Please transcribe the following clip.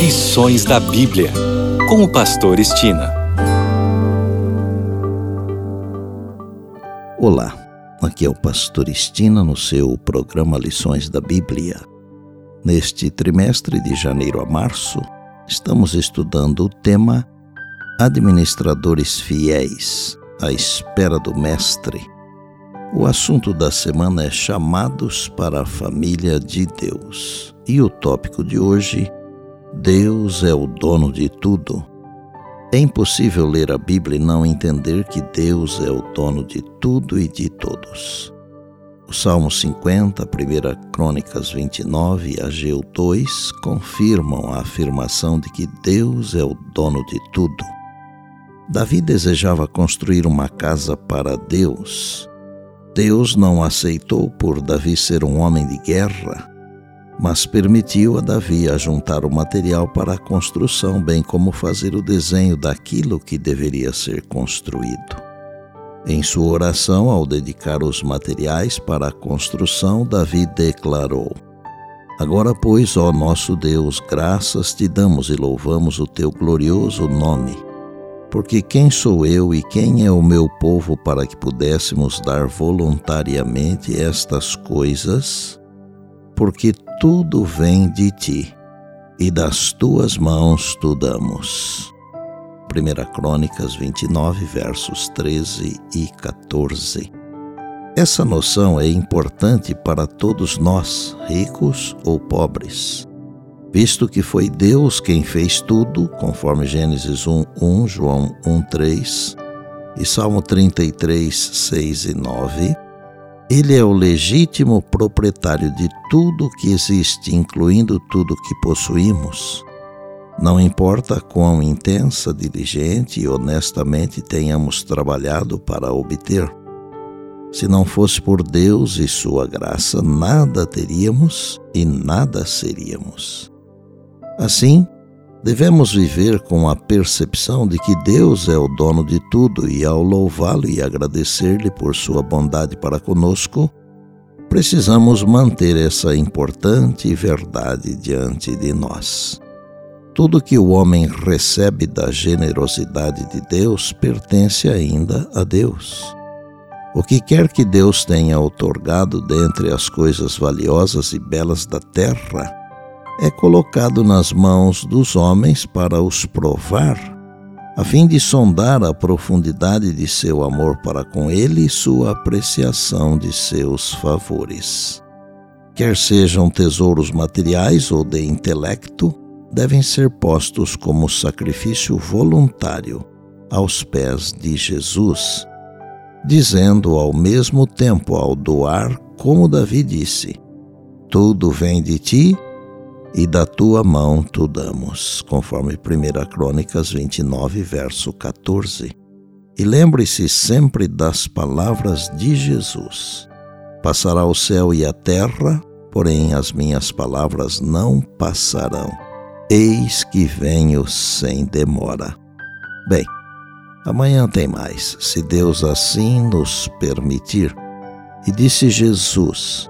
Lições da Bíblia, com o Pastor Estina. Olá, aqui é o Pastor Estina no seu programa Lições da Bíblia. Neste trimestre de janeiro a março, estamos estudando o tema Administradores Fiéis à espera do Mestre. O assunto da semana é Chamados para a Família de Deus. E o tópico de hoje Deus é o dono de tudo. É impossível ler a Bíblia e não entender que Deus é o dono de tudo e de todos. O Salmo 50, 1 Crônicas 29 e Ageu 2 confirmam a afirmação de que Deus é o dono de tudo. Davi desejava construir uma casa para Deus. Deus não aceitou por Davi ser um homem de guerra, mas permitiu a Davi ajuntar o material para a construção, bem como fazer o desenho daquilo que deveria ser construído. Em sua oração, ao dedicar os materiais para a construção, Davi declarou: Agora, pois, ó nosso Deus, graças te damos e louvamos o teu glorioso nome. Porque quem sou eu e quem é o meu povo para que pudéssemos dar voluntariamente estas coisas? porque tudo vem de ti, e das tuas mãos tu damos. 1 Crônicas 29, versos 13 e 14. Essa noção é importante para todos nós, ricos ou pobres, visto que foi Deus quem fez tudo, conforme Gênesis 1, 1, João 1, 3 e Salmo 33, 6 e 9 ele é o legítimo proprietário de tudo que existe, incluindo tudo que possuímos. Não importa quão intensa, diligente e honestamente tenhamos trabalhado para obter. Se não fosse por Deus e Sua graça, nada teríamos e nada seríamos. Assim, Devemos viver com a percepção de que Deus é o dono de tudo e, ao louvá-lo e agradecer-lhe por sua bondade para conosco, precisamos manter essa importante verdade diante de nós. Tudo que o homem recebe da generosidade de Deus pertence ainda a Deus. O que quer que Deus tenha otorgado dentre as coisas valiosas e belas da terra, é colocado nas mãos dos homens para os provar, a fim de sondar a profundidade de seu amor para com ele e sua apreciação de seus favores. Quer sejam tesouros materiais ou de intelecto, devem ser postos como sacrifício voluntário aos pés de Jesus, dizendo ao mesmo tempo ao doar, como Davi disse: Tudo vem de ti e da tua mão tu damos, conforme 1 Crônicas 29, verso 14. E lembre-se sempre das palavras de Jesus: Passará o céu e a terra, porém as minhas palavras não passarão. Eis que venho sem demora. Bem, amanhã tem mais, se Deus assim nos permitir. E disse Jesus: